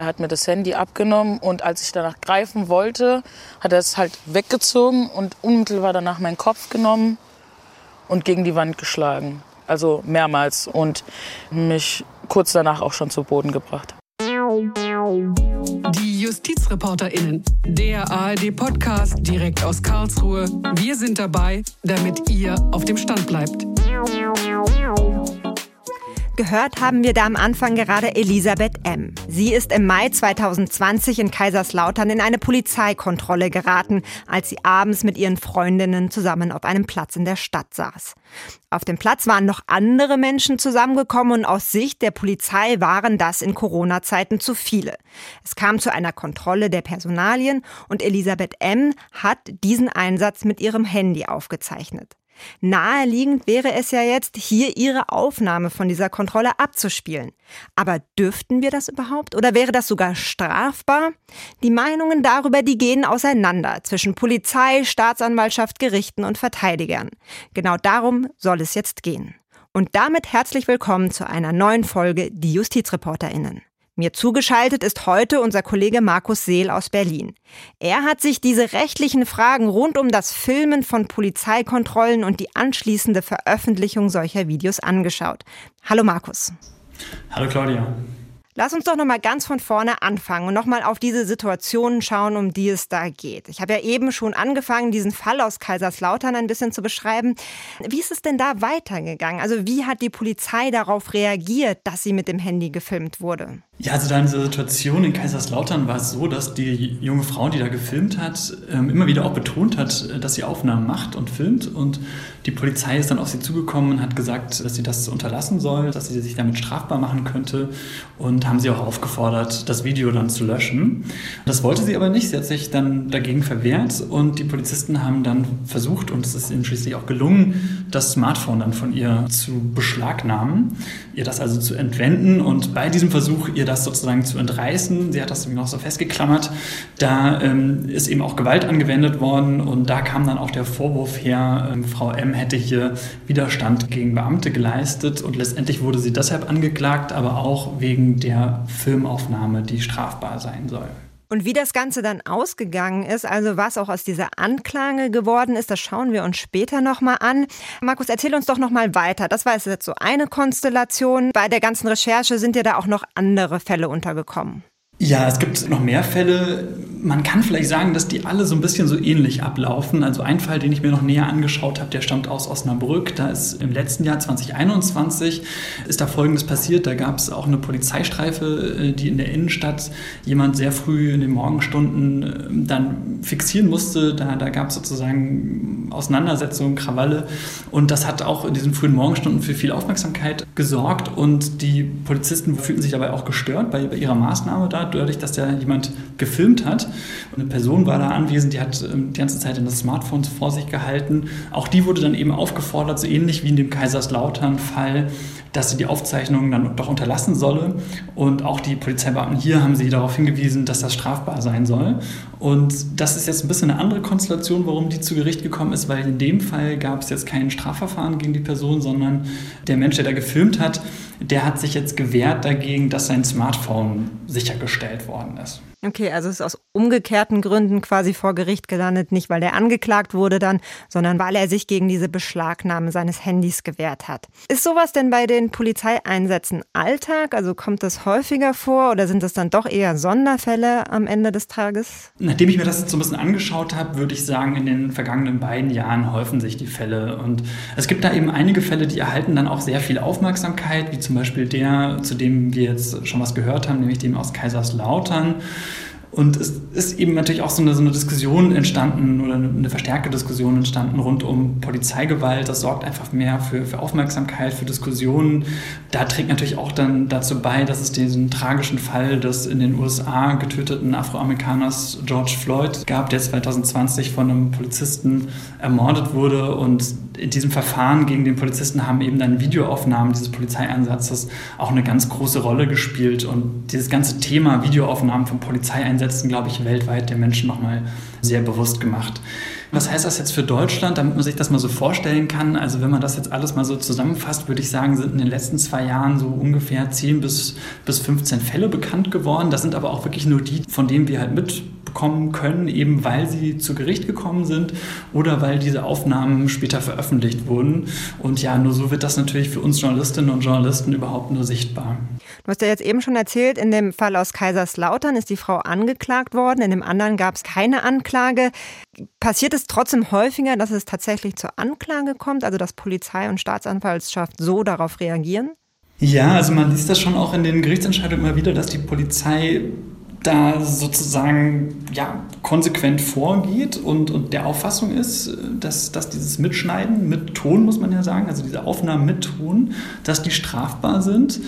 Er hat mir das Handy abgenommen und als ich danach greifen wollte, hat er es halt weggezogen und unmittelbar danach meinen Kopf genommen und gegen die Wand geschlagen. Also mehrmals und mich kurz danach auch schon zu Boden gebracht. Die JustizreporterInnen, der ARD-Podcast direkt aus Karlsruhe. Wir sind dabei, damit ihr auf dem Stand bleibt. Gehört haben wir da am Anfang gerade Elisabeth M. Sie ist im Mai 2020 in Kaiserslautern in eine Polizeikontrolle geraten, als sie abends mit ihren Freundinnen zusammen auf einem Platz in der Stadt saß. Auf dem Platz waren noch andere Menschen zusammengekommen und aus Sicht der Polizei waren das in Corona-Zeiten zu viele. Es kam zu einer Kontrolle der Personalien und Elisabeth M. hat diesen Einsatz mit ihrem Handy aufgezeichnet. Naheliegend wäre es ja jetzt, hier Ihre Aufnahme von dieser Kontrolle abzuspielen. Aber dürften wir das überhaupt? Oder wäre das sogar strafbar? Die Meinungen darüber, die gehen auseinander zwischen Polizei, Staatsanwaltschaft, Gerichten und Verteidigern. Genau darum soll es jetzt gehen. Und damit herzlich willkommen zu einer neuen Folge Die JustizreporterInnen. Mir zugeschaltet ist heute unser Kollege Markus Seel aus Berlin. Er hat sich diese rechtlichen Fragen rund um das Filmen von Polizeikontrollen und die anschließende Veröffentlichung solcher Videos angeschaut. Hallo Markus. Hallo Claudia. Lass uns doch noch mal ganz von vorne anfangen und noch mal auf diese Situationen schauen, um die es da geht. Ich habe ja eben schon angefangen, diesen Fall aus Kaiserslautern ein bisschen zu beschreiben. Wie ist es denn da weitergegangen? Also wie hat die Polizei darauf reagiert, dass sie mit dem Handy gefilmt wurde? Ja, also da in dieser Situation in Kaiserslautern war es so, dass die junge Frau, die da gefilmt hat, ähm, immer wieder auch betont hat, dass sie Aufnahmen macht und filmt. Und die Polizei ist dann auf sie zugekommen und hat gesagt, dass sie das unterlassen soll, dass sie sich damit strafbar machen könnte und haben sie auch aufgefordert, das Video dann zu löschen. Das wollte sie aber nicht. Sie hat sich dann dagegen verwehrt und die Polizisten haben dann versucht, und es ist ihnen schließlich auch gelungen, das Smartphone dann von ihr zu beschlagnahmen, ihr das also zu entwenden und bei diesem Versuch ihr ihr das sozusagen zu entreißen. Sie hat das irgendwie noch so festgeklammert. Da ähm, ist eben auch Gewalt angewendet worden und da kam dann auch der Vorwurf her, ähm, Frau M hätte hier Widerstand gegen Beamte geleistet und letztendlich wurde sie deshalb angeklagt, aber auch wegen der Filmaufnahme, die strafbar sein soll. Und wie das Ganze dann ausgegangen ist, also was auch aus dieser Anklage geworden ist, das schauen wir uns später nochmal an. Markus, erzähl uns doch nochmal weiter. Das war jetzt so eine Konstellation. Bei der ganzen Recherche sind dir da auch noch andere Fälle untergekommen. Ja, es gibt noch mehr Fälle. Man kann vielleicht sagen, dass die alle so ein bisschen so ähnlich ablaufen. Also ein Fall, den ich mir noch näher angeschaut habe, der stammt aus Osnabrück. Da ist im letzten Jahr 2021 ist da Folgendes passiert. Da gab es auch eine Polizeistreife, äh, die in der Innenstadt jemand sehr früh in den Morgenstunden äh, dann fixieren musste. Da, da gab es sozusagen Auseinandersetzungen, Krawalle. Und das hat auch in diesen frühen Morgenstunden für viel Aufmerksamkeit gesorgt. Und die Polizisten fühlten sich dabei auch gestört bei, ihrer Maßnahme da dadurch, dass da jemand gefilmt hat. Und eine Person war da anwesend, die hat ähm, die ganze Zeit in das Smartphone vor sich gehalten. Auch die wurde dann eben aufgefordert, so ähnlich wie in dem Kaiserslautern-Fall, dass sie die Aufzeichnungen dann doch unterlassen solle. Und auch die Polizeibeamten hier haben sie darauf hingewiesen, dass das strafbar sein soll. Und das ist jetzt ein bisschen eine andere Konstellation, warum die zu Gericht gekommen ist, weil in dem Fall gab es jetzt kein Strafverfahren gegen die Person, sondern der Mensch, der da gefilmt hat, der hat sich jetzt gewehrt dagegen, dass sein Smartphone sichergestellt worden ist. Okay, also es ist aus umgekehrten Gründen quasi vor Gericht gelandet, nicht weil er angeklagt wurde dann, sondern weil er sich gegen diese Beschlagnahme seines Handys gewehrt hat. Ist sowas denn bei den Polizeieinsätzen Alltag? Also kommt das häufiger vor oder sind das dann doch eher Sonderfälle am Ende des Tages? Nachdem ich mir das so ein bisschen angeschaut habe, würde ich sagen, in den vergangenen beiden Jahren häufen sich die Fälle. Und es gibt da eben einige Fälle, die erhalten dann auch sehr viel Aufmerksamkeit, wie zum Beispiel der, zu dem wir jetzt schon was gehört haben, nämlich dem aus Kaiserslautern. Und es ist eben natürlich auch so eine, so eine Diskussion entstanden oder eine, verstärkte Diskussion entstanden rund um Polizeigewalt. Das sorgt einfach mehr für, für Aufmerksamkeit, für Diskussionen. Da trägt natürlich auch dann dazu bei, dass es diesen tragischen Fall des in den USA getöteten Afroamerikaners George Floyd gab, der 2020 von einem Polizisten ermordet wurde. Und in diesem Verfahren gegen den Polizisten haben eben dann Videoaufnahmen dieses Polizeieinsatzes auch eine ganz große Rolle gespielt. Und dieses ganze Thema Videoaufnahmen von Polizeieinsätzen Polizeieinsätzen, glaube ich, weltweit den Menschen nochmal sehr bewusst gemacht. Was heißt das jetzt für Deutschland, damit man sich das mal so vorstellen kann? Also wenn man das jetzt alles mal so zusammenfasst, würde ich sagen, sind in den letzten zwei Jahren so ungefähr 10 bis, bis 15 Fälle bekannt geworden. Das sind aber auch wirklich nur die, von denen wir halt mitbekommen können, eben weil sie zu Gericht gekommen sind oder weil diese Aufnahmen später veröffentlicht wurden. Und ja, nur so wird das natürlich für uns Journalistinnen und Journalisten überhaupt nur sichtbar. Du hast ja jetzt eben schon erzählt, in dem Fall aus Kaiserslautern ist die Frau angeklagt worden, in dem anderen gab es keine Anklage. Passiert es trotzdem häufiger, dass es tatsächlich zur Anklage kommt, also dass Polizei und Staatsanwaltschaft so darauf reagieren? Ja, also man liest das schon auch in den Gerichtsentscheidungen immer wieder, dass die Polizei da sozusagen ja, konsequent vorgeht und, und der Auffassung ist, dass, dass dieses Mitschneiden mit Ton, muss man ja sagen, also diese Aufnahmen mit Ton, dass die strafbar sind.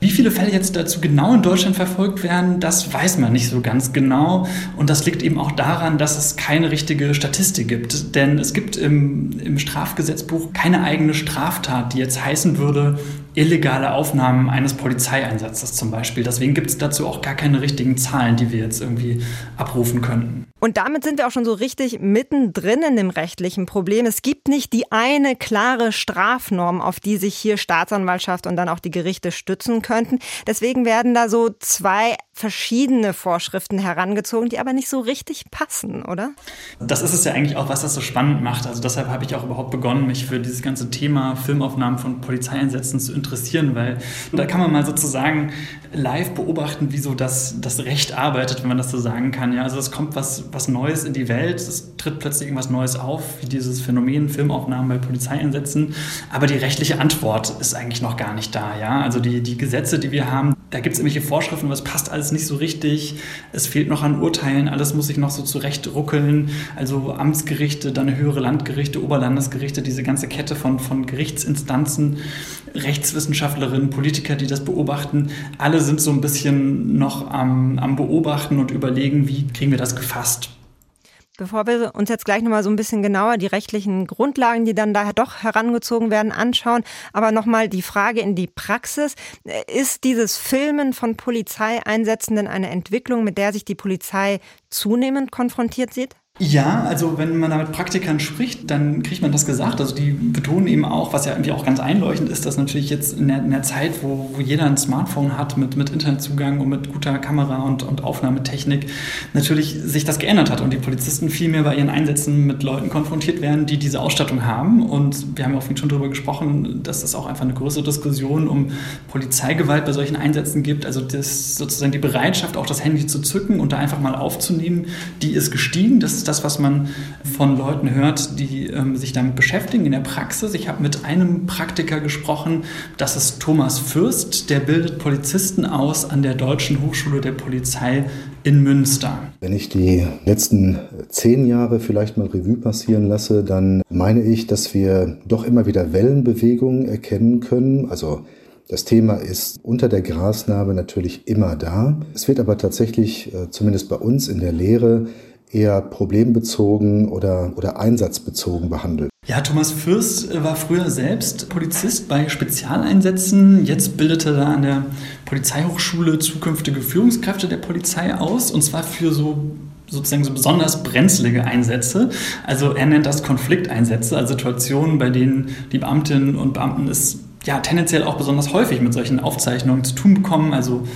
Wie viele Fälle jetzt dazu genau in Deutschland verfolgt werden, das weiß man nicht so ganz genau. Und das liegt eben auch daran, dass es keine richtige Statistik gibt. Denn es gibt im, im Strafgesetzbuch keine eigene Straftat, die jetzt heißen würde, illegale Aufnahmen eines Polizeieinsatzes zum Beispiel. Deswegen gibt es dazu auch gar keine richtigen Zahlen, die wir jetzt irgendwie abrufen könnten. Und damit sind wir auch schon so richtig mittendrin in dem rechtlichen Problem. Es gibt nicht die eine klare Strafnorm, auf die sich hier Staatsanwaltschaft und dann auch die Gerichte stützen könnten. Deswegen werden da so zwei verschiedene Vorschriften herangezogen, die aber nicht so richtig passen, oder? Das ist es ja eigentlich auch, was das so spannend macht. Also deshalb habe ich auch überhaupt begonnen, mich für dieses ganze Thema Filmaufnahmen von Polizeieinsätzen zu interessieren, weil da kann man mal sozusagen live beobachten, wie so das, das Recht arbeitet, wenn man das so sagen kann. Ja, also es kommt was, was Neues in die Welt, es tritt plötzlich irgendwas Neues auf, wie dieses Phänomen Filmaufnahmen bei Polizeieinsätzen. Aber die rechtliche Antwort ist eigentlich noch gar nicht da. Ja, also die, die Gesetze, die wir haben, da gibt es irgendwelche Vorschriften, was passt alles nicht so richtig. Es fehlt noch an Urteilen, alles muss sich noch so zurechtruckeln. Also Amtsgerichte, dann höhere Landgerichte, Oberlandesgerichte, diese ganze Kette von, von Gerichtsinstanzen, Rechtswissenschaftlerinnen, Politiker, die das beobachten, alle sind so ein bisschen noch am, am Beobachten und überlegen, wie kriegen wir das gefasst. Bevor wir uns jetzt gleich nochmal so ein bisschen genauer die rechtlichen Grundlagen, die dann daher doch herangezogen werden, anschauen, aber nochmal die Frage in die Praxis. Ist dieses Filmen von Polizeieinsätzen denn eine Entwicklung, mit der sich die Polizei zunehmend konfrontiert sieht? Ja, also wenn man da mit Praktikern spricht, dann kriegt man das gesagt. Also die betonen eben auch, was ja irgendwie auch ganz einleuchtend ist, dass natürlich jetzt in der, in der Zeit, wo, wo jeder ein Smartphone hat mit, mit Internetzugang und mit guter Kamera und, und Aufnahmetechnik, natürlich sich das geändert hat und die Polizisten viel mehr bei ihren Einsätzen mit Leuten konfrontiert werden, die diese Ausstattung haben. Und wir haben ja auch schon darüber gesprochen, dass es auch einfach eine größere Diskussion um Polizeigewalt bei solchen Einsätzen gibt. Also das sozusagen die Bereitschaft, auch das Handy zu zücken und da einfach mal aufzunehmen, die ist gestiegen. Das ist das, was man von Leuten hört, die ähm, sich damit beschäftigen in der Praxis. Ich habe mit einem Praktiker gesprochen, das ist Thomas Fürst, der bildet Polizisten aus an der Deutschen Hochschule der Polizei in Münster. Wenn ich die letzten zehn Jahre vielleicht mal Revue passieren lasse, dann meine ich, dass wir doch immer wieder Wellenbewegungen erkennen können. Also das Thema ist unter der Grasnarbe natürlich immer da. Es wird aber tatsächlich, äh, zumindest bei uns in der Lehre, eher problembezogen oder, oder einsatzbezogen behandelt. Ja, Thomas Fürst war früher selbst Polizist bei Spezialeinsätzen. Jetzt bildete er an der Polizeihochschule zukünftige Führungskräfte der Polizei aus und zwar für so sozusagen so besonders brenzlige Einsätze. Also er nennt das Konflikteinsätze, also Situationen, bei denen die Beamtinnen und Beamten es ja tendenziell auch besonders häufig mit solchen Aufzeichnungen zu tun bekommen. Also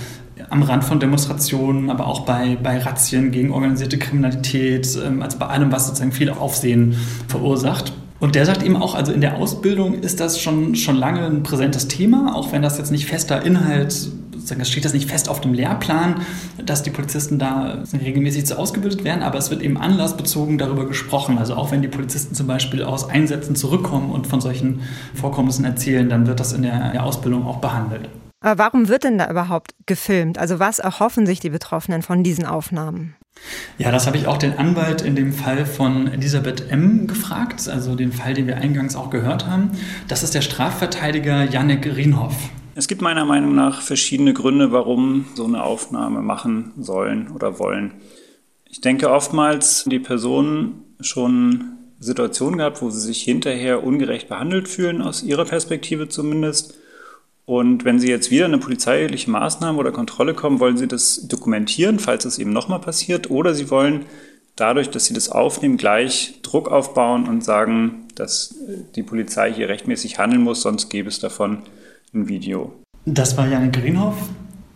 am Rand von Demonstrationen, aber auch bei, bei Razzien gegen organisierte Kriminalität, ähm, also bei allem, was sozusagen viel Aufsehen verursacht. Und der sagt eben auch, also in der Ausbildung ist das schon, schon lange ein präsentes Thema, auch wenn das jetzt nicht fester Inhalt, sozusagen, steht das nicht fest auf dem Lehrplan, dass die Polizisten da regelmäßig so ausgebildet werden, aber es wird eben anlassbezogen darüber gesprochen. Also auch wenn die Polizisten zum Beispiel aus Einsätzen zurückkommen und von solchen Vorkommnissen erzählen, dann wird das in der, in der Ausbildung auch behandelt. Aber warum wird denn da überhaupt gefilmt? Also was erhoffen sich die Betroffenen von diesen Aufnahmen? Ja, das habe ich auch den Anwalt in dem Fall von Elisabeth M. gefragt, also den Fall, den wir eingangs auch gehört haben. Das ist der Strafverteidiger Janek Rienhoff. Es gibt meiner Meinung nach verschiedene Gründe, warum so eine Aufnahme machen sollen oder wollen. Ich denke oftmals, die Personen schon Situationen gehabt, wo sie sich hinterher ungerecht behandelt fühlen, aus ihrer Perspektive zumindest Und wenn Sie jetzt wieder eine polizeiliche Maßnahme oder Kontrolle kommen, wollen Sie das dokumentieren, falls es eben nochmal passiert, oder Sie wollen dadurch, dass Sie das aufnehmen, gleich Druck aufbauen und sagen, dass die Polizei hier rechtmäßig handeln muss, sonst gäbe es davon ein Video. Das war Jan Greenhoff.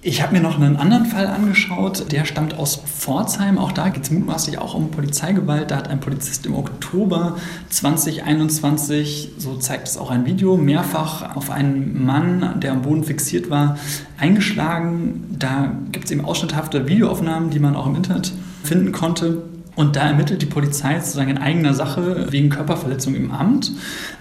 Ich habe mir noch einen anderen Fall angeschaut, der stammt aus Pforzheim. Auch da geht es mutmaßlich auch um Polizeigewalt. Da hat ein Polizist im Oktober 2021, so zeigt es auch ein Video, mehrfach auf einen Mann, der am Boden fixiert war, eingeschlagen. Da gibt es eben ausschnitthafte Videoaufnahmen, die man auch im Internet finden konnte. Und da ermittelt die Polizei sozusagen in eigener Sache wegen Körperverletzung im Amt.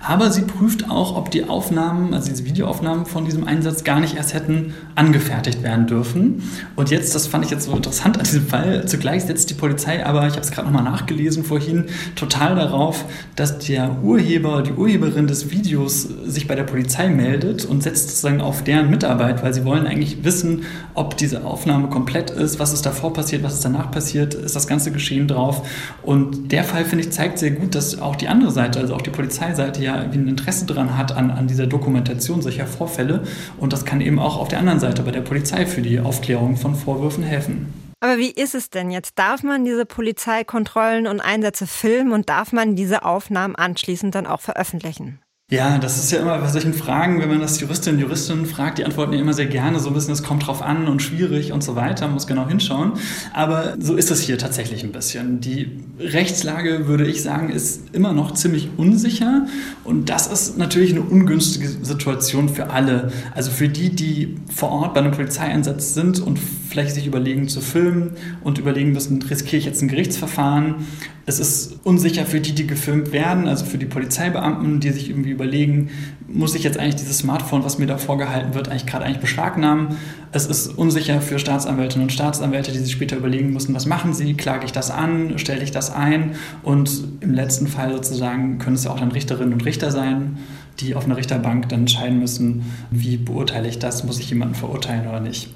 Aber sie prüft auch, ob die Aufnahmen, also diese Videoaufnahmen von diesem Einsatz gar nicht erst hätten angefertigt werden dürfen. Und jetzt, das fand ich jetzt so interessant an diesem Fall, zugleich setzt die Polizei aber, ich habe es gerade nochmal nachgelesen vorhin, total darauf, dass der Urheber, die Urheberin des Videos sich bei der Polizei meldet und setzt sozusagen auf deren Mitarbeit, weil sie wollen eigentlich wissen, ob diese Aufnahme komplett ist, was ist davor passiert, was ist danach passiert, ist das ganze Geschehen drauf drauf. Und der Fall, finde ich, zeigt sehr gut, dass auch die andere Seite, also auch die Polizeiseite, ja ein Interesse daran hat an, an dieser Dokumentation solcher Vorfälle. Und das kann eben auch auf der anderen Seite bei der Polizei für die Aufklärung von Vorwürfen helfen. Aber wie ist es denn jetzt? Darf man diese Polizeikontrollen und Einsätze filmen und darf man diese Aufnahmen anschließend dann auch veröffentlichen? Ja, das ist ja immer bei solchen Fragen, wenn man das Juristinnen und Juristinnen fragt, die antworten ja immer sehr gerne so ein bisschen, es kommt drauf an und schwierig und so weiter, muss genau hinschauen. Aber so ist es hier tatsächlich ein bisschen. Die Rechtslage, würde ich sagen, ist immer noch ziemlich unsicher und das ist natürlich eine ungünstige Situation für alle. Also für die, die vor Ort bei einem Polizeieinsatz sind und vielleicht sich überlegen zu filmen und überlegen müssen, riskiere ich jetzt ein Gerichtsverfahren. Es ist unsicher für die, die gefilmt werden, also für die Polizeibeamten, die sich irgendwie überlegen, muss ich jetzt eigentlich dieses Smartphone, was mir da vorgehalten wird, eigentlich gerade eigentlich beschlagnahmen? Es ist unsicher für Staatsanwältinnen und Staatsanwälte, die sich später überlegen müssen, was machen sie? Klage ich das an? Stelle ich das ein? Und im letzten Fall sozusagen können es ja auch dann Richterinnen und Richter sein, die auf einer Richterbank dann entscheiden müssen, wie beurteile ich das? Muss ich jemanden verurteilen oder nicht?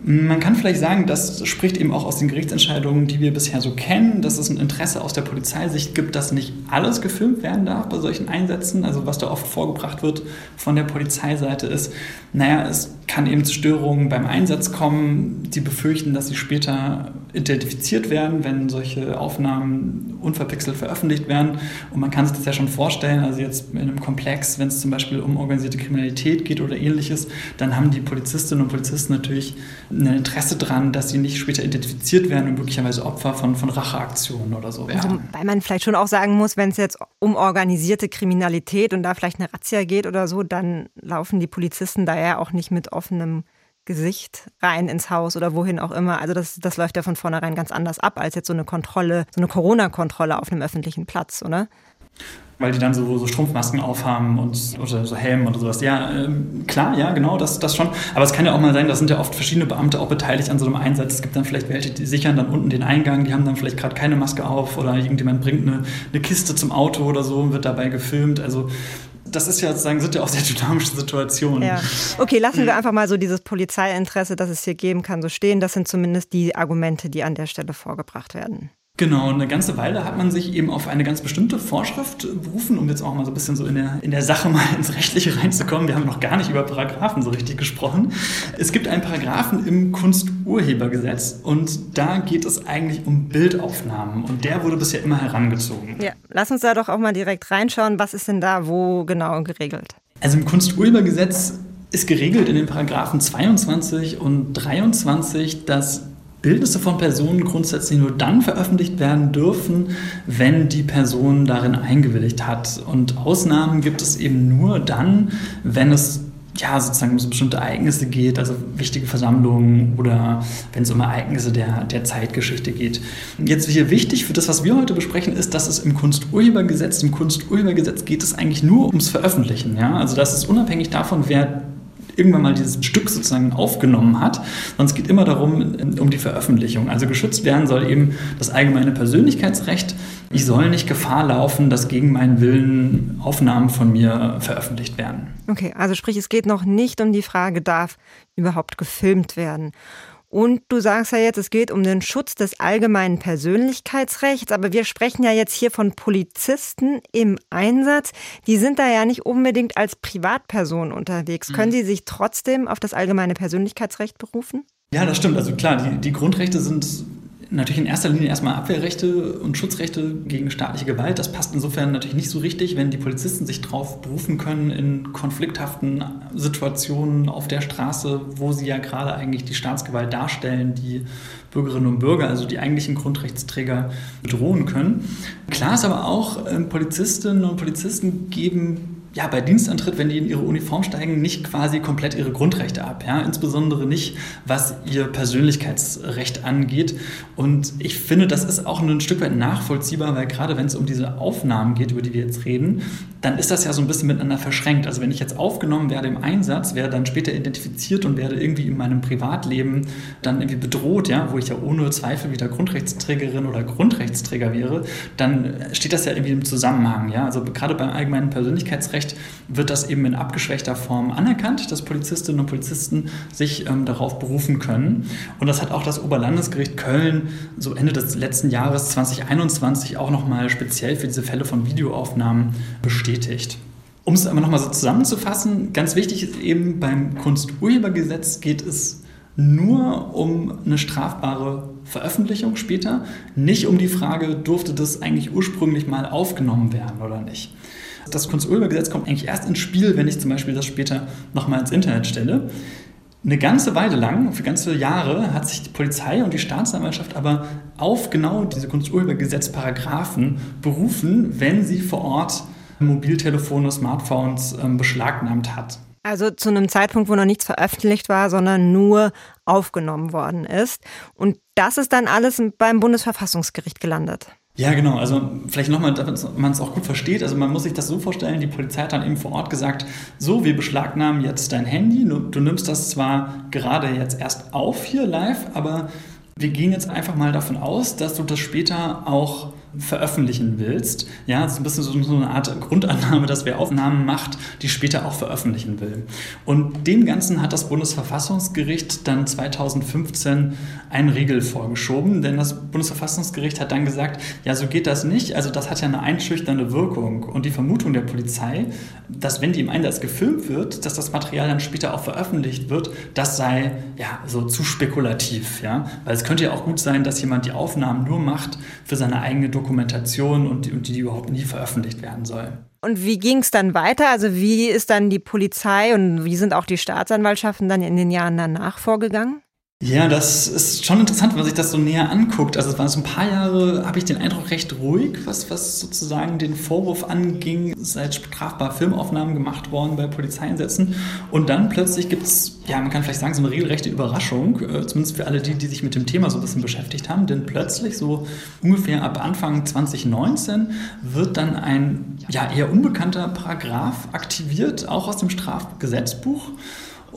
Man kann vielleicht sagen, das spricht eben auch aus den Gerichtsentscheidungen, die wir bisher so kennen, dass es ein Interesse aus der Polizeisicht gibt, dass nicht alles gefilmt werden darf bei solchen Einsätzen. Also was da oft vorgebracht wird von der Polizeiseite ist, naja, es kann eben zu Störungen beim Einsatz kommen. Sie befürchten, dass sie später identifiziert werden, wenn solche Aufnahmen unverpixelt veröffentlicht werden. Und man kann sich das ja schon vorstellen, also jetzt in einem Komplex, wenn es zum Beispiel um organisierte Kriminalität geht oder ähnliches, dann haben die Polizistinnen und Polizisten natürlich ein Interesse daran, dass sie nicht später identifiziert werden und möglicherweise Opfer von, von Racheaktionen oder so werden. Also, weil man vielleicht schon auch sagen muss, wenn es jetzt um organisierte Kriminalität und da vielleicht eine Razzia geht oder so, dann laufen die Polizisten da ja auch nicht mit offenem Gesicht rein ins Haus oder wohin auch immer. Also das, das läuft ja von vornherein ganz anders ab als jetzt so eine Kontrolle, so eine Corona-Kontrolle auf einem öffentlichen Platz, oder? Weil die dann so, so Strumpfmasken aufhaben und oder so Helm oder sowas. Ja, ähm, klar, ja, genau, das, das schon. Aber es kann ja auch mal sein, da sind ja oft verschiedene Beamte auch beteiligt an so einem Einsatz. Es gibt dann vielleicht welche, die sichern dann unten den Eingang, die haben dann vielleicht gerade keine Maske auf oder irgendjemand bringt eine, eine Kiste zum Auto oder so und wird dabei gefilmt. Also das ist ja sozusagen, sind ja auch sehr dynamische Situationen. Ja. Okay, lassen wir einfach mal so dieses Polizeiinteresse, das es hier geben kann, so stehen. Das sind zumindest die Argumente, die an der Stelle vorgebracht werden. Genau, eine ganze Weile hat man sich eben auf eine ganz bestimmte Vorschrift berufen, um jetzt auch mal so ein bisschen so in der, in der Sache mal ins Rechtliche reinzukommen. Wir haben noch gar nicht über Paragraphen so richtig gesprochen. Es gibt einen Paragraphen im Kunsturhebergesetz und da geht es eigentlich um Bildaufnahmen und der wurde bisher immer herangezogen. Ja, lass uns da doch auch mal direkt reinschauen. Was ist denn da wo genau geregelt? Also im Kunsturhebergesetz ist geregelt in den Paragraphen 22 und 23, dass Bildnisse von Personen grundsätzlich nur dann veröffentlicht werden dürfen, wenn die Person darin eingewilligt hat. Und Ausnahmen gibt es eben nur dann, wenn es ja, sozusagen um so bestimmte Ereignisse geht, also wichtige Versammlungen oder wenn es um Ereignisse der, der Zeitgeschichte geht. Jetzt hier wichtig für das, was wir heute besprechen, ist, dass es im Kunsturhebergesetz, im Kunsturhebergesetz geht es eigentlich nur ums Veröffentlichen. Ja? Also das ist unabhängig davon, wer irgendwann mal dieses Stück sozusagen aufgenommen hat, sondern es geht immer darum, um die Veröffentlichung. Also geschützt werden soll eben das allgemeine Persönlichkeitsrecht. Ich soll nicht Gefahr laufen, dass gegen meinen Willen Aufnahmen von mir veröffentlicht werden. Okay, also sprich, es geht noch nicht um die Frage, darf überhaupt gefilmt werden. Und du sagst ja jetzt, es geht um den Schutz des allgemeinen Persönlichkeitsrechts, aber wir sprechen ja jetzt hier von Polizisten im Einsatz. Die sind da ja nicht unbedingt als Privatperson unterwegs. Mhm. Können sie sich trotzdem auf das allgemeine Persönlichkeitsrecht berufen? Ja, das stimmt. Also klar, die, die Grundrechte sind natürlich in erster Linie erstmal Abwehrrechte und Schutzrechte gegen staatliche Gewalt. Das passt insofern natürlich nicht so richtig, wenn die Polizisten sich darauf berufen können in konflikthaften Situationen auf der Straße, wo sie ja gerade eigentlich die Staatsgewalt darstellen, die Bürgerinnen und Bürger, also die eigentlichen Grundrechtsträger, bedrohen können. Klar ist aber auch, ähm, Polizistinnen und Polizisten geben ja, bei Dienstantritt, wenn die in ihre Uniform steigen, nicht quasi komplett ihre Grundrechte ab. Ja? Insbesondere nicht, was ihr Persönlichkeitsrecht angeht. Und ich finde, das ist auch ein Stück weit nachvollziehbar, weil gerade wenn es um diese Aufnahmen geht, über die wir jetzt reden, dann ist das ja so ein bisschen miteinander verschränkt. Also wenn ich jetzt aufgenommen werde im Einsatz, werde dann später identifiziert und werde irgendwie in meinem Privatleben dann irgendwie bedroht, ja, wo ich ja ohne Zweifel wieder Grundrechtsträgerin oder Grundrechtsträger wäre, dann steht das ja irgendwie im Zusammenhang. Ja? Also gerade beim allgemeinen Persönlichkeitsrecht Recht wird das eben in abgeschwächter Form anerkannt, dass Polizistinnen und Polizisten sich ähm, darauf berufen können. Und das hat auch das Oberlandesgericht Köln so Ende des letzten Jahres 2021 auch nochmal speziell für diese Fälle von Videoaufnahmen bestätigt. Um es aber nochmal so zusammenzufassen, ganz wichtig ist eben beim Kunsturhebergesetz geht es nur um eine strafbare Veröffentlichung später, nicht um die Frage, durfte das eigentlich ursprünglich mal aufgenommen werden oder nicht. Das Kunsturhebergesetz kommt eigentlich erst ins Spiel, wenn ich zum Beispiel das später nochmal ins Internet stelle. Eine ganze Weile lang, für ganze Jahre, hat sich die Polizei und die Staatsanwaltschaft aber auf genau diese Kunsturhebergesetzparagraphen berufen, wenn sie vor Ort Mobiltelefone, Smartphones ähm, beschlagnahmt hat. Also zu einem Zeitpunkt, wo noch nichts veröffentlicht war, sondern nur aufgenommen worden ist. Und das ist dann alles beim Bundesverfassungsgericht gelandet. Ja, genau. Also vielleicht nochmal, damit man es auch gut versteht. Also man muss sich das so vorstellen, die Polizei hat dann eben vor Ort gesagt, so, wir beschlagnahmen jetzt dein Handy. Du nimmst das zwar gerade jetzt erst auf hier live, aber wir gehen jetzt einfach mal davon aus, dass du das später auch veröffentlichen willst. Ja, das ist ein bisschen so, so, eine Art Grundannahme, dass wer Aufnahmen macht, die später auch veröffentlichen will. Und dem Ganzen hat das Bundesverfassungsgericht dann 2015 einen Riegel vorgeschoben, denn das Bundesverfassungsgericht hat dann gesagt, ja, so geht das nicht. Also das hat ja eine einschüchternde Wirkung. Und die Vermutung der Polizei, dass wenn die im Einsatz gefilmt wird, dass das Material dann später auch veröffentlicht wird, das sei ja so zu spekulativ. Ja? Weil es könnte ja auch gut sein, dass jemand die Aufnahmen nur macht für seine eigene Dokumentation und die, und die überhaupt nie veröffentlicht werden soll. Und wie ging es dann weiter? Also wie ist dann die Polizei und wie sind auch die Staatsanwaltschaften dann in den Jahren danach vorgegangen? Ja, das ist schon interessant, wenn man sich das so näher anguckt. Also es waren so ein paar Jahre, habe ich den Eindruck, recht ruhig, was, was sozusagen den Vorwurf anging, seit strafbar Filmaufnahmen gemacht worden bei Polizeieinsätzen. Und dann plötzlich gibt es, ja, man kann vielleicht sagen, so eine regelrechte Überraschung, äh, zumindest für alle die, die sich mit dem Thema so ein bisschen beschäftigt haben. Denn plötzlich, so ungefähr ab Anfang 2019, wird dann ein ja, eher unbekannter Paragraph aktiviert, auch aus dem Strafgesetzbuch.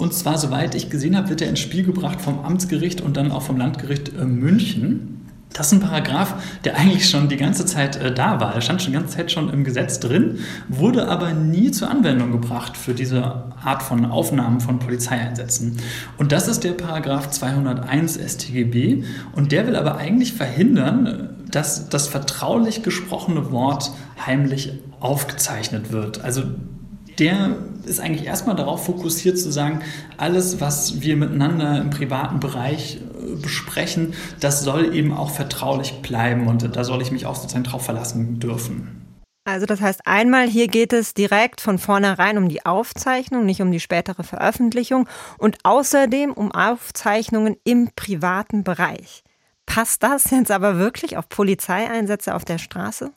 Und zwar, soweit ich gesehen habe, wird er ins Spiel gebracht vom Amtsgericht und dann auch vom Landgericht äh, München. Das ist ein Paragraph, der eigentlich schon die ganze Zeit äh, da war. Er stand schon die ganze Zeit schon im Gesetz drin, wurde aber nie zur Anwendung gebracht für diese Art von Aufnahmen von Polizeieinsätzen. Und das ist der Paragraph 201 StGB. Und der will aber eigentlich verhindern, dass das vertraulich gesprochene Wort heimlich aufgezeichnet wird. Also der ist eigentlich erstmal darauf fokussiert zu sagen, alles, was wir miteinander im privaten Bereich äh, besprechen, das soll eben auch vertraulich bleiben und da soll ich mich auch sozusagen drauf verlassen dürfen. Also das heißt einmal, hier geht es direkt von vornherein um die Aufzeichnung, nicht um die spätere Veröffentlichung und außerdem um Aufzeichnungen im privaten Bereich. Passt das jetzt aber wirklich auf Polizeieinsätze auf der Straße?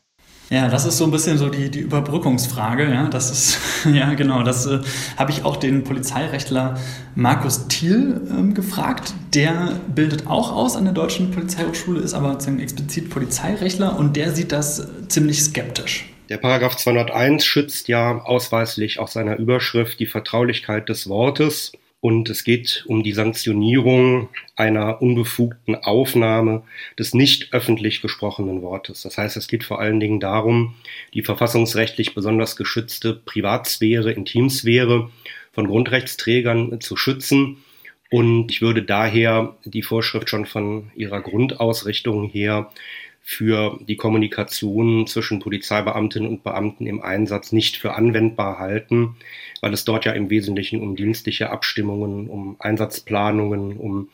Ja, das ist so ein bisschen so die, die Überbrückungsfrage. Ja, das ist, ja genau, das äh, habe ich auch den Polizeirechtler Markus Thiel ähm, gefragt. Der bildet auch aus an der Deutschen Polizeihochschule, ist aber explizit Polizeirechtler und der sieht das ziemlich skeptisch. Der Paragraph 201 schützt ja ausweislich aus seiner Überschrift die Vertraulichkeit des Wortes und es geht um die Sanktionierung einer unbefugten Aufnahme des nicht öffentlich gesprochenen Wortes. Das heißt, es geht vor allen Dingen darum, die verfassungsrechtlich besonders geschützte Privatsphäre, Intimsphäre von Grundrechtsträgern zu schützen Und ich würde daher die Vorschrift schon von ihrer Grundausrichtung her für die Kommunikation zwischen Polizeibeamtinnen und Beamten im Einsatz nicht für anwendbar halten, weil es dort ja im Wesentlichen um dienstliche Abstimmungen, um Einsatzplanungen, um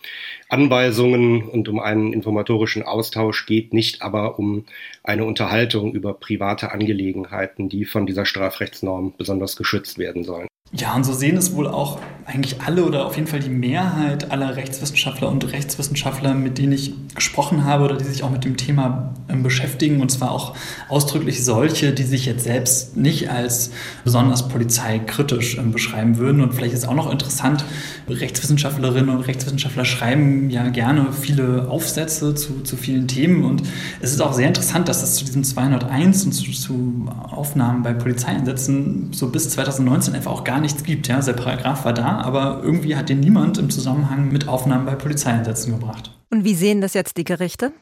Anweisungen und um einen informatorischen Austausch geht, nicht aber um eine Unterhaltung über private Angelegenheiten, die von dieser Strafrechtsnorm besonders geschützt werden sollen. Ja, und so sehen es wohl auch eigentlich alle oder auf jeden Fall die Mehrheit aller Rechtswissenschaftler und Rechtswissenschaftler, mit denen ich gesprochen habe oder die sich auch mit dem Thema ähm, beschäftigen. Und zwar auch ausdrücklich solche, die sich jetzt selbst nicht als besonders polizeikritisch ähm, beschreiben würden. Und vielleicht ist auch noch interessant, Rechtswissenschaftlerinnen und Rechtswissenschaftler schreiben ja gerne viele Aufsätze zu, zu vielen Themen. Und es ist auch sehr interessant, dass es zu diesem 201 und zu, zu Aufnahmen bei Polizeieinsätzen so bis 2019 einfach auch gar gar nichts gibt. Ja? Der Paragraph war da, aber irgendwie hat den niemand im Zusammenhang mit Aufnahmen bei Polizeieinsätzen gebracht. Und wie sehen das jetzt die Gerichte?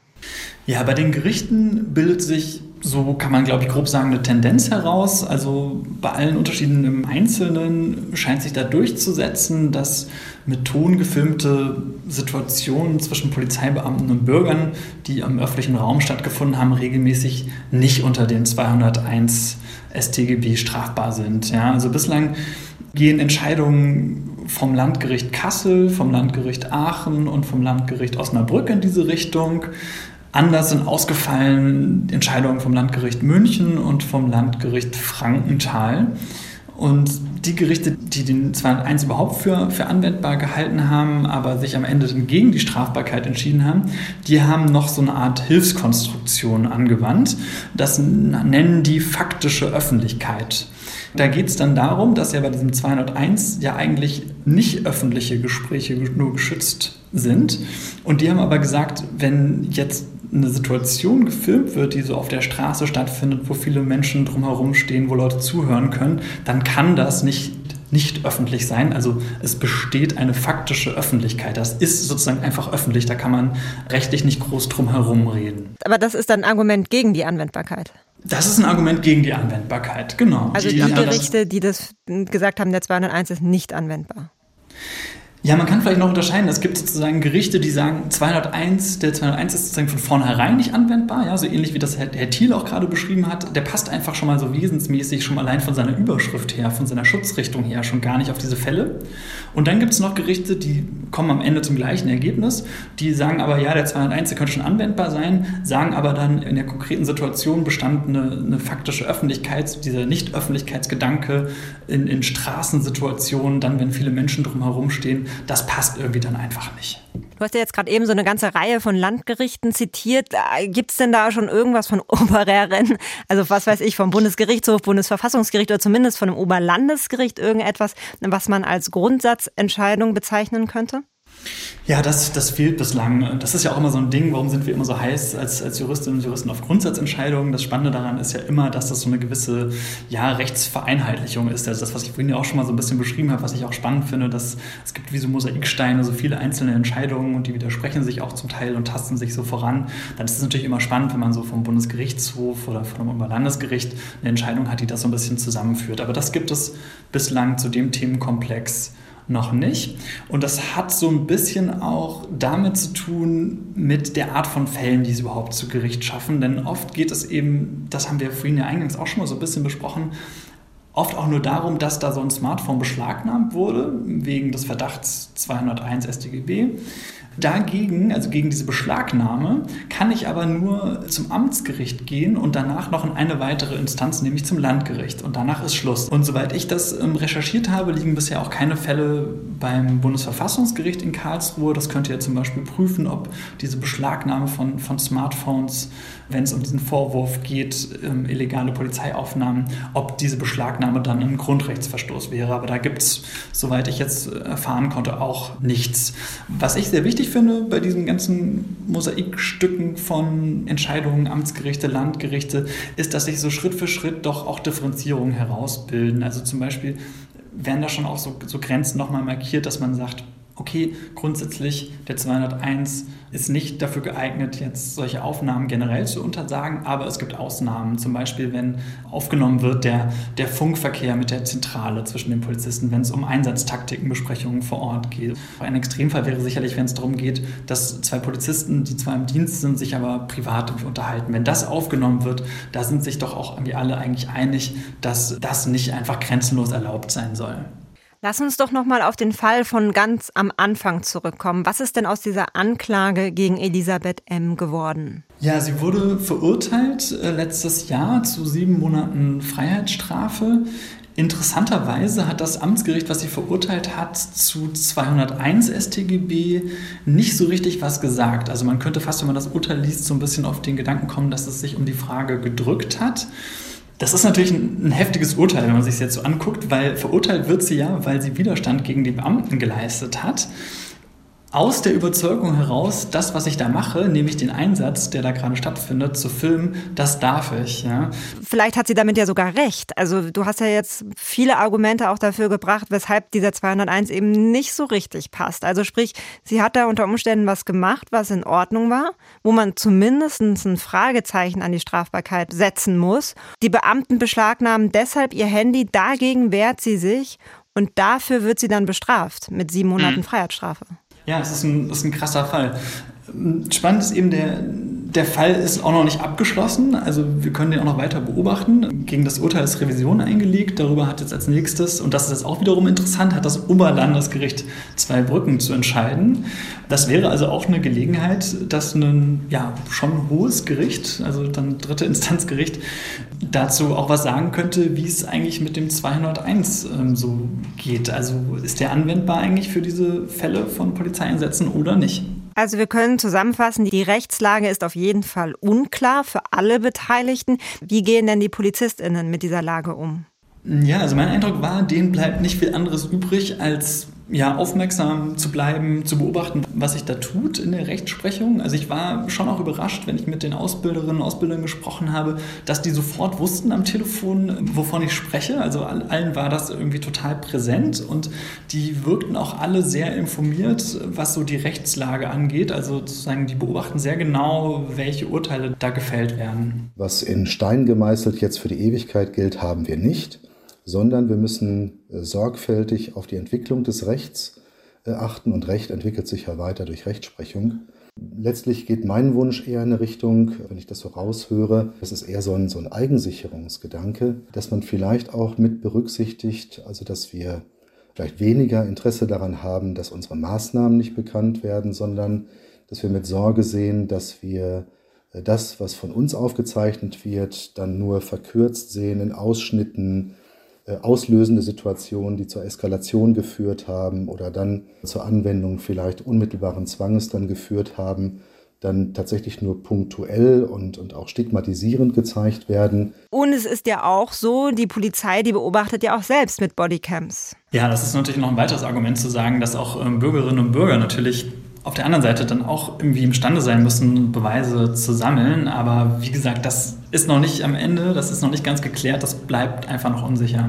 Ja, bei den Gerichten bildet sich, so kann man glaube ich grob sagen, eine Tendenz heraus. Also bei allen Unterschieden im Einzelnen scheint sich da durchzusetzen, dass mit Ton gefilmte Situationen zwischen Polizeibeamten und Bürgern, die im öffentlichen Raum stattgefunden haben, regelmäßig nicht unter den 201 StGB strafbar sind. Ja, also bislang gehen Entscheidungen vom Landgericht Kassel, vom Landgericht Aachen und vom Landgericht Osnabrück in diese Richtung. Anders sind ausgefallen Entscheidungen vom Landgericht München und vom Landgericht Frankenthal. Und die Gerichte, die den 201 überhaupt für, für anwendbar gehalten haben, aber sich am Ende gegen die Strafbarkeit entschieden haben, die haben noch so eine Art Hilfskonstruktion angewandt. Das nennen die faktische Öffentlichkeit. Da geht es dann darum, dass ja bei diesem 201 ja eigentlich nicht öffentliche Gespräche nur geschützt sind. Und die haben aber gesagt, wenn jetzt eine Situation gefilmt wird, die so auf der Straße stattfindet, wo viele Menschen drumherum stehen, wo Leute zuhören können, dann kann das nicht nicht öffentlich sein. Also es besteht eine faktische Öffentlichkeit. Das ist sozusagen einfach öffentlich. Da kann man rechtlich nicht groß drum herum reden. Aber das ist ein Argument gegen die Anwendbarkeit. Das ist ein Argument gegen die Anwendbarkeit, genau. Also die, die Gerichte, die das gesagt haben, der 201 ist nicht anwendbar. Ja, man kann vielleicht noch unterscheiden. Es gibt sozusagen Gerichte, die sagen, 201, der 201 ist sozusagen von vornherein nicht anwendbar, ja, so ähnlich wie das Herr, Herr Thiel auch gerade beschrieben hat. Der passt einfach schon mal so wesensmäßig, schon allein von seiner Überschrift her, von seiner Schutzrichtung her schon gar nicht auf diese Fälle. Und dann gibt es noch Gerichte, die kommen am Ende zum gleichen Ergebnis, die sagen aber, ja, der 201, der könnte schon anwendbar sein, sagen aber dann, in der konkreten Situation bestand eine, eine faktische Öffentlichkeit, dieser Nicht-Öffentlichkeitsgedanke in, in Straßensituationen, dann, wenn viele Menschen drumherum stehen, das passt irgendwie dann einfach nicht. Du hast ja jetzt gerade eben so eine ganze Reihe von Landgerichten zitiert. Gibt es denn da schon irgendwas von obereren, also was weiß ich, vom Bundesgerichtshof, Bundesverfassungsgericht oder zumindest von dem Oberlandesgericht irgendetwas, was man als Grundsatzentscheidung bezeichnen könnte? Ja, das, das fehlt bislang. Das ist ja auch immer so ein Ding, warum sind wir immer so heiß als, als Juristinnen und Juristen auf Grundsatzentscheidungen. Das Spannende daran ist ja immer, dass das so eine gewisse ja, Rechtsvereinheitlichung ist. Also das, was ich vorhin ja auch schon mal so ein bisschen beschrieben habe, was ich auch spannend finde, dass es gibt wie so Mosaiksteine, so viele einzelne Entscheidungen und die widersprechen sich auch zum Teil und tasten sich so voran. Dann ist es natürlich immer spannend, wenn man so vom Bundesgerichtshof oder vom Oberlandesgericht eine Entscheidung hat, die das so ein bisschen zusammenführt. Aber das gibt es bislang zu dem Themenkomplex noch nicht. Und das hat so ein bisschen auch damit zu tun mit der Art von Fällen, die sie überhaupt zu Gericht schaffen. Denn oft geht es eben, das haben wir vorhin ja eingangs auch schon mal so ein bisschen besprochen, oft auch nur darum, dass da so ein Smartphone beschlagnahmt wurde, wegen des Verdachts 201 StGB. Dagegen, also gegen diese Beschlagnahme, kann ich aber nur zum Amtsgericht gehen und danach noch in eine weitere Instanz, nämlich zum Landgericht. Und danach ist Schluss. Und soweit ich das ähm, recherchiert habe, liegen bisher auch keine Fälle beim Bundesverfassungsgericht in Karlsruhe. Das könnte ja zum Beispiel prüfen, ob diese Beschlagnahme von, von Smartphones, wenn es um diesen Vorwurf geht, ähm, illegale Polizeiaufnahmen, ob diese Beschlagnahme dann ein Grundrechtsverstoß wäre. Aber da gibt es, soweit ich jetzt erfahren konnte, auch nichts. Was ich sehr wichtig finde bei diesen ganzen Mosaikstücken von Entscheidungen, Amtsgerichte, Landgerichte, ist, dass sich so Schritt für Schritt doch auch Differenzierungen herausbilden. Also zum Beispiel werden da schon auch so, so Grenzen nochmal markiert, dass man sagt, okay, grundsätzlich der 201 ist nicht dafür geeignet, jetzt solche Aufnahmen generell zu untersagen, aber es gibt Ausnahmen. Zum Beispiel, wenn aufgenommen wird der, der Funkverkehr mit der Zentrale zwischen den Polizisten, wenn es um Einsatztaktikenbesprechungen vor Ort geht. Ein Extremfall wäre sicherlich, wenn es darum geht, dass zwei Polizisten, die zwar im Dienst sind, sich aber privat unterhalten. Wenn das aufgenommen wird, da sind sich doch auch irgendwie alle eigentlich einig, dass das nicht einfach grenzenlos erlaubt sein soll. Lass uns doch noch mal auf den Fall von ganz am Anfang zurückkommen. Was ist denn aus dieser Anklage gegen Elisabeth M. geworden? Ja, sie wurde verurteilt äh, letztes Jahr zu sieben Monaten Freiheitsstrafe. Interessanterweise hat das Amtsgericht, was sie verurteilt hat, zu 201 StGB nicht so richtig was gesagt. Also man könnte fast, wenn man das Urteil liest, so ein bisschen auf den Gedanken kommen, dass es sich um die Frage gedrückt hat. Das ist natürlich ein, ein, heftiges Urteil, wenn man sich das jetzt so anguckt, weil verurteilt wird sie ja, weil sie Widerstand gegen die Beamten geleistet hat aus der Überzeugung heraus, das, was ich da mache, nämlich den Einsatz, der da gerade stattfindet, zu filmen, das darf ich. Ja. Vielleicht hat sie damit ja sogar recht. Also du hast ja jetzt viele Argumente auch dafür gebracht, weshalb dieser 201 eben nicht so richtig passt. Also sprich, sie hat da unter Umständen was gemacht, was in Ordnung war, wo man zumindest ein Fragezeichen an die Strafbarkeit setzen muss. Die Beamten beschlagnahmen deshalb ihr Handy, dagegen wehrt sie sich und dafür wird sie dann bestraft mit sieben Monaten mhm. Freiheitsstrafe. Ja, es ist ein, ist ein krasser Fall. Spannend ist eben, der, der Fall ist auch noch nicht abgeschlossen. Also wir können den auch noch weiter beobachten. Gegen das Urteil ist Revision eingelegt. Darüber hat jetzt als nächstes, und das ist jetzt auch wiederum interessant, hat das Oberlandesgericht zwei Brücken zu entscheiden. Das wäre also auch eine Gelegenheit, dass ein ja, schon hohes Gericht, also dann dritte Instanzgericht, dazu auch was sagen könnte, wie es eigentlich mit dem 201 ähm, so geht. Also ist der anwendbar eigentlich für diese Fälle von Polizeieinsätzen oder nicht? Also wir können zusammenfassen, die Rechtslage ist auf jeden Fall unklar für alle Beteiligten. Wie gehen denn die Polizistinnen mit dieser Lage um? Ja, also mein Eindruck war, denen bleibt nicht viel anderes übrig, als ja, aufmerksam zu bleiben, zu beobachten, was sich da tut in der Rechtsprechung. Also ich war schon auch überrascht, wenn ich mit den Ausbilderinnen und Ausbildern gesprochen habe, dass die sofort wussten am Telefon, wovon ich spreche. Also allen war das irgendwie total präsent und die wirkten auch alle sehr informiert, was so die Rechtslage angeht. Also sozusagen, die beobachten sehr genau, welche Urteile da gefällt werden. Was in Stein gemeißelt jetzt für die Ewigkeit gilt, haben wir nicht sondern wir müssen äh, sorgfältig auf die Entwicklung des Rechts äh, achten und Recht entwickelt sich ja weiter durch Rechtsprechung. Letztlich geht mein Wunsch eher in eine Richtung, wenn ich das so raushöre, das ist eher so ein, so ein Eigensicherungsgedanke, dass man vielleicht auch mit berücksichtigt, also dass wir vielleicht weniger Interesse daran haben, dass unsere Maßnahmen nicht bekannt werden, sondern dass wir mit Sorge sehen, dass wir äh, das, was von uns aufgezeichnet wird, dann nur verkürzt sehen in Ausschnitten, auslösende Situationen, die zur Eskalation geführt haben oder dann zur Anwendung vielleicht unmittelbaren Zwanges dann geführt haben, dann tatsächlich nur punktuell und, und auch stigmatisierend gezeigt werden. Und es ist ja auch so, die Polizei, die beobachtet ja auch selbst mit Bodycams. Ja, das ist natürlich noch ein weiteres Argument zu sagen, dass auch ähm, Bürgerinnen und Bürger natürlich auf der anderen Seite dann auch irgendwie imstande sein müssen, Beweise zu sammeln. Aber wie gesagt, das ist noch nicht am Ende, das ist noch nicht ganz geklärt, das bleibt einfach noch unsicher.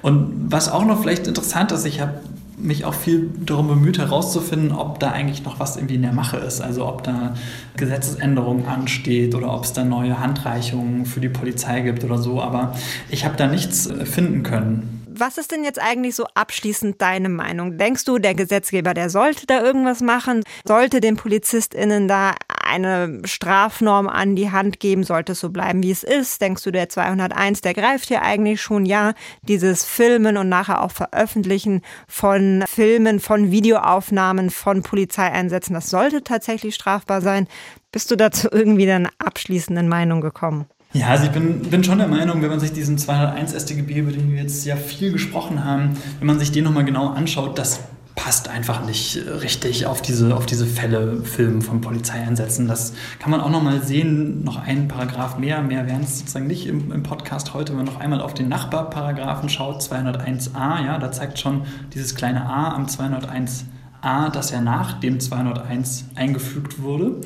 Und was auch noch vielleicht interessant ist, ich habe mich auch viel darum bemüht herauszufinden, ob da eigentlich noch was irgendwie in der Mache ist. Also ob da Gesetzesänderungen ansteht oder ob es da neue Handreichungen für die Polizei gibt oder so. Aber ich habe da nichts finden können. Was ist denn jetzt eigentlich so abschließend deine Meinung? Denkst du, der Gesetzgeber, der sollte da irgendwas machen? Sollte den PolizistInnen da eine Strafnorm an die Hand geben? Sollte es so bleiben, wie es ist? Denkst du, der 201, der greift hier eigentlich schon? Ja, dieses Filmen und nachher auch Veröffentlichen von Filmen, von Videoaufnahmen, von Polizeieinsätzen, das sollte tatsächlich strafbar sein. Bist du dazu irgendwie einer abschließenden Meinung gekommen? Ja, also ich bin, bin schon der Meinung, wenn man sich diesen 201 StGB, über den wir jetzt ja viel gesprochen haben, wenn man sich den nochmal genau anschaut, das passt einfach nicht richtig auf diese, auf diese Fälle, Filme von Polizeieinsätzen. Das kann man auch nochmal sehen, noch einen Paragraph mehr, mehr wären es sozusagen nicht im, im, Podcast heute, wenn man noch einmal auf den Nachbarparagraphen schaut, 201a, ja, da zeigt schon dieses kleine a am 201 A, das ja nach dem 201 eingefügt wurde.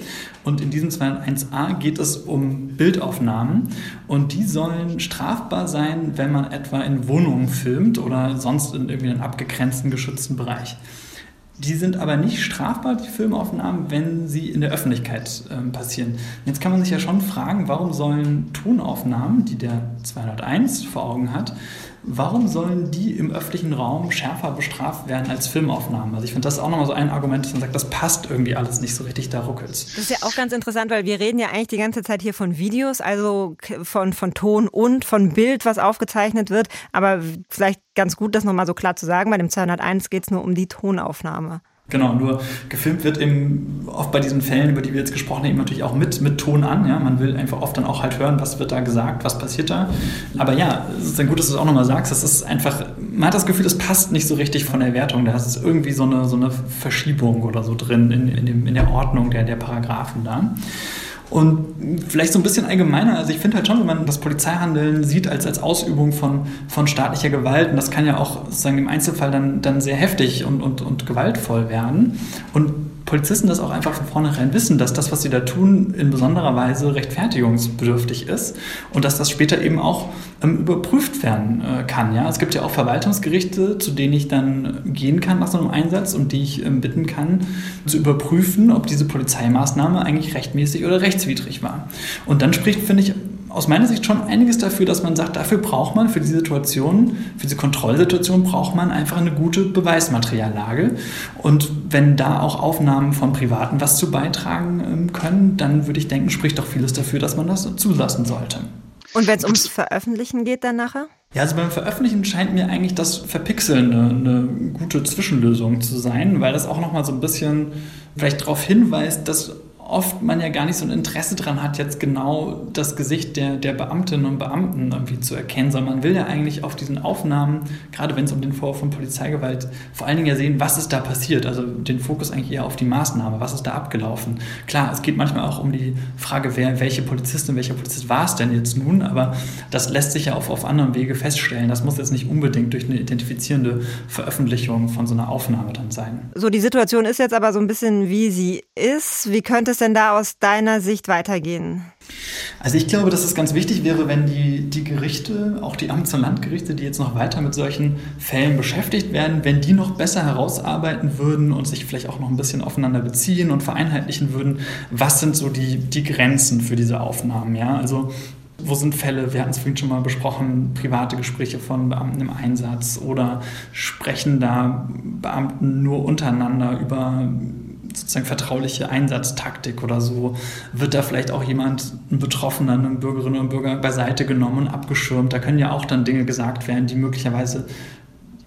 Und in diesem 201a geht es um Bildaufnahmen und die sollen strafbar sein, wenn man etwa in Wohnungen filmt oder sonst in irgendwie einem abgegrenzten, geschützten Bereich. Die sind aber nicht strafbar, die Filmaufnahmen, wenn sie in der Öffentlichkeit äh, passieren. Jetzt kann man sich ja schon fragen, warum sollen Tonaufnahmen, die der 201 vor Augen hat, Warum sollen die im öffentlichen Raum schärfer bestraft werden als Filmaufnahmen? Also ich finde das auch nochmal so ein Argument, dass man sagt, das passt irgendwie alles nicht so richtig, da ruckelt Das ist ja auch ganz interessant, weil wir reden ja eigentlich die ganze Zeit hier von Videos, also von, von Ton und von Bild, was aufgezeichnet wird. Aber vielleicht ganz gut, das nochmal so klar zu sagen, bei dem 201 geht es nur um die Tonaufnahme. Genau, nur gefilmt wird eben oft bei diesen Fällen, über die wir jetzt gesprochen haben, natürlich auch mit, mit Ton an. Ja? Man will einfach oft dann auch halt hören, was wird da gesagt, was passiert da. Aber ja, es ist dann gut, dass du es auch nochmal sagst. Das ist einfach, man hat das Gefühl, es passt nicht so richtig von der Wertung. Da ist irgendwie so eine, so eine Verschiebung oder so drin in, in, dem, in der Ordnung der, der Paragraphen da. Und vielleicht so ein bisschen allgemeiner, also ich finde halt schon, wenn man das Polizeihandeln sieht als, als Ausübung von, von staatlicher Gewalt, und das kann ja auch sozusagen im Einzelfall dann, dann sehr heftig und, und, und gewaltvoll werden. Und Polizisten das auch einfach von vornherein wissen, dass das, was sie da tun, in besonderer Weise rechtfertigungsbedürftig ist und dass das später eben auch ähm, überprüft werden äh, kann. Ja? Es gibt ja auch Verwaltungsgerichte, zu denen ich dann gehen kann nach so einem Einsatz und die ich ähm, bitten kann, zu überprüfen, ob diese Polizeimaßnahme eigentlich rechtmäßig oder rechtswidrig war. Und dann spricht, finde ich, aus meiner Sicht schon einiges dafür, dass man sagt, dafür braucht man für diese Situation, für diese Kontrollsituation braucht man einfach eine gute Beweismateriallage. Und wenn da auch Aufnahmen von Privaten was zu beitragen ähm, können, dann würde ich denken, spricht doch vieles dafür, dass man das zulassen sollte. Und wenn es ums Veröffentlichen geht dann nachher? Ja, also beim Veröffentlichen scheint mir eigentlich das Verpixeln eine, eine gute Zwischenlösung zu sein, weil das auch nochmal so ein bisschen vielleicht darauf hinweist, dass oft man ja gar nicht so ein Interesse daran hat, jetzt genau das Gesicht der, der Beamtinnen und Beamten irgendwie zu erkennen, sondern man will ja eigentlich auf diesen Aufnahmen, gerade wenn es um den Vorwurf von Polizeigewalt, vor allen Dingen ja sehen, was ist da passiert. Also den Fokus eigentlich eher auf die Maßnahme, was ist da abgelaufen. Klar, es geht manchmal auch um die Frage, wer, welche Polizistin, welcher Polizist war es denn jetzt nun, aber das lässt sich ja auf, auf anderem Wege feststellen. Das muss jetzt nicht unbedingt durch eine identifizierende Veröffentlichung von so einer Aufnahme dann sein. So, die Situation ist jetzt aber so ein bisschen, wie sie ist. Wie könnte es denn da aus deiner Sicht weitergehen? Also ich glaube, dass es ganz wichtig wäre, wenn die, die Gerichte, auch die Amts- und Landgerichte, die jetzt noch weiter mit solchen Fällen beschäftigt werden, wenn die noch besser herausarbeiten würden und sich vielleicht auch noch ein bisschen aufeinander beziehen und vereinheitlichen würden, was sind so die, die Grenzen für diese Aufnahmen. Ja? Also wo sind Fälle, wir hatten es vorhin schon mal besprochen, private Gespräche von Beamten im Einsatz oder sprechen da Beamten nur untereinander über sozusagen vertrauliche Einsatztaktik oder so, wird da vielleicht auch jemand, ein Betroffener, eine Bürgerin oder Bürger beiseite genommen und abgeschirmt. Da können ja auch dann Dinge gesagt werden, die möglicherweise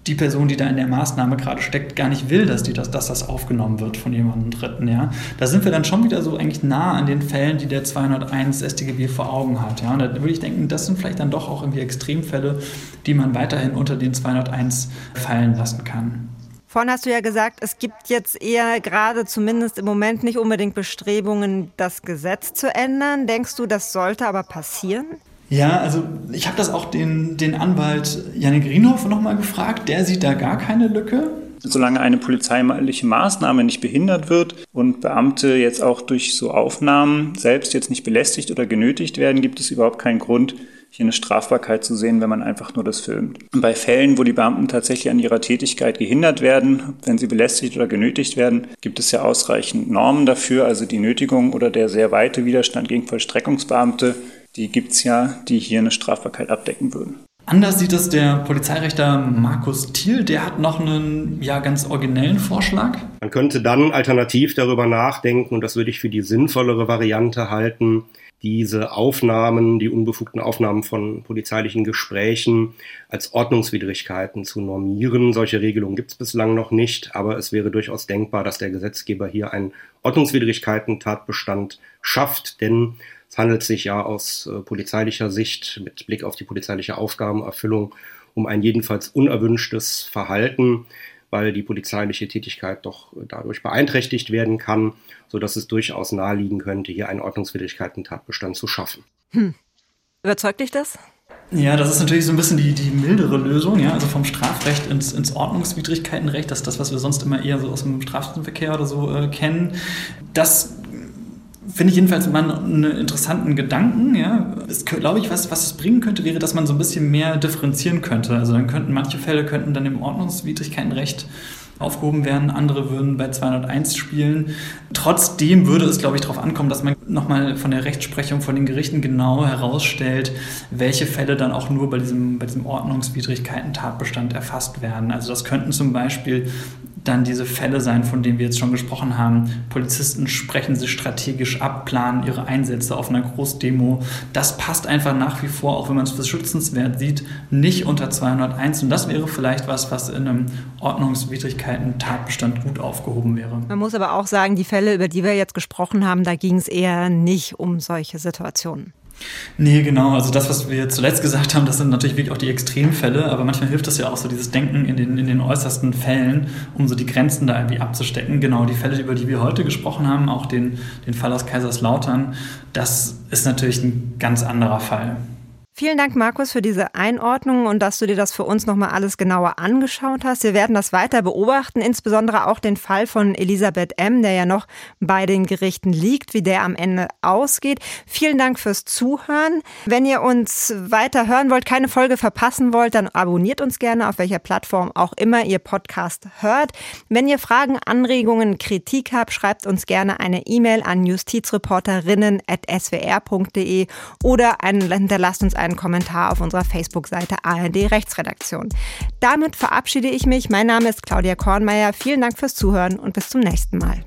die Person, die da in der Maßnahme gerade steckt, gar nicht will, dass, die das, dass das aufgenommen wird von jemandem Dritten. Ja? Da sind wir dann schon wieder so eigentlich nah an den Fällen, die der 201 StGB vor Augen hat. Ja? Und da würde ich denken, das sind vielleicht dann doch auch irgendwie Extremfälle, die man weiterhin unter den 201 fallen lassen kann. Vorhin hast du ja gesagt, es gibt jetzt eher gerade zumindest im Moment nicht unbedingt Bestrebungen, das Gesetz zu ändern. Denkst du, das sollte aber passieren? Ja, also ich habe das auch den, den Anwalt Janik Rienhoff nochmal gefragt. Der sieht da gar keine Lücke. Solange eine polizeiliche Maßnahme nicht behindert wird und Beamte jetzt auch durch so Aufnahmen selbst jetzt nicht belästigt oder genötigt werden, gibt es überhaupt keinen Grund, hier eine Strafbarkeit zu sehen, wenn man einfach nur das filmt. Und bei Fällen, wo die Beamten tatsächlich an ihrer Tätigkeit gehindert werden, wenn sie belästigt oder genötigt werden, gibt es ja ausreichend Normen dafür. Also die Nötigung oder der sehr weite Widerstand gegen Vollstreckungsbeamte, die gibt es ja, die hier eine Strafbarkeit abdecken würden. Anders sieht es der Polizeirechter Markus Thiel. Der hat noch einen ja, ganz originellen Vorschlag. Man könnte dann alternativ darüber nachdenken, und das würde ich für die sinnvollere Variante halten, diese Aufnahmen, die unbefugten Aufnahmen von polizeilichen Gesprächen als Ordnungswidrigkeiten zu normieren. Solche Regelungen gibt es bislang noch nicht, aber es wäre durchaus denkbar, dass der Gesetzgeber hier einen Ordnungswidrigkeiten-Tatbestand schafft, denn es handelt sich ja aus äh, polizeilicher Sicht mit Blick auf die polizeiliche Aufgabenerfüllung um ein jedenfalls unerwünschtes Verhalten, weil die polizeiliche Tätigkeit doch dadurch beeinträchtigt werden kann sodass es durchaus naheliegen könnte, hier einen Ordnungswidrigkeiten-Tatbestand zu schaffen. Hm. Überzeugt dich das? Ja, das ist natürlich so ein bisschen die, die mildere Lösung, ja, also vom Strafrecht ins, ins Ordnungswidrigkeitenrecht, das ist das, was wir sonst immer eher so aus dem Strafverkehr oder so äh, kennen. Das finde ich jedenfalls mal einen interessanten Gedanken. Ja. Es, glaube ich, was, was es bringen könnte, wäre, dass man so ein bisschen mehr differenzieren könnte. Also dann könnten manche Fälle könnten dann im Ordnungswidrigkeitenrecht aufgehoben werden, andere würden bei 201 spielen. Trotzdem würde es, glaube ich, darauf ankommen, dass man nochmal von der Rechtsprechung von den Gerichten genau herausstellt, welche Fälle dann auch nur bei diesem, bei diesem Ordnungswidrigkeiten-Tatbestand erfasst werden. Also das könnten zum Beispiel dann diese Fälle sein, von denen wir jetzt schon gesprochen haben. Polizisten sprechen sich strategisch ab, planen ihre Einsätze auf einer Großdemo. Das passt einfach nach wie vor, auch wenn man es für schützenswert sieht, nicht unter 201. Und das wäre vielleicht was, was in einem Ordnungswidrigkeiten-Tatbestand gut aufgehoben wäre. Man muss aber auch sagen, die Fälle, über die wir jetzt gesprochen haben, da ging es eher nicht um solche Situationen. Nee, genau. Also das, was wir zuletzt gesagt haben, das sind natürlich wirklich auch die Extremfälle, aber manchmal hilft es ja auch so, dieses Denken in den, in den äußersten Fällen, um so die Grenzen da irgendwie abzustecken. Genau, die Fälle, über die wir heute gesprochen haben, auch den, den Fall aus Kaiserslautern, das ist natürlich ein ganz anderer Fall. Vielen Dank, Markus, für diese Einordnung und dass du dir das für uns nochmal alles genauer angeschaut hast. Wir werden das weiter beobachten, insbesondere auch den Fall von Elisabeth M., der ja noch bei den Gerichten liegt, wie der am Ende ausgeht. Vielen Dank fürs Zuhören. Wenn ihr uns weiter hören wollt, keine Folge verpassen wollt, dann abonniert uns gerne, auf welcher Plattform auch immer ihr Podcast hört. Wenn ihr Fragen, Anregungen, Kritik habt, schreibt uns gerne eine E-Mail an justizreporterinnen.swr.de oder hinterlasst uns einen Kommentar auf unserer Facebook-Seite ARD Rechtsredaktion. Damit verabschiede ich mich. Mein Name ist Claudia Kornmeier. Vielen Dank fürs Zuhören und bis zum nächsten Mal.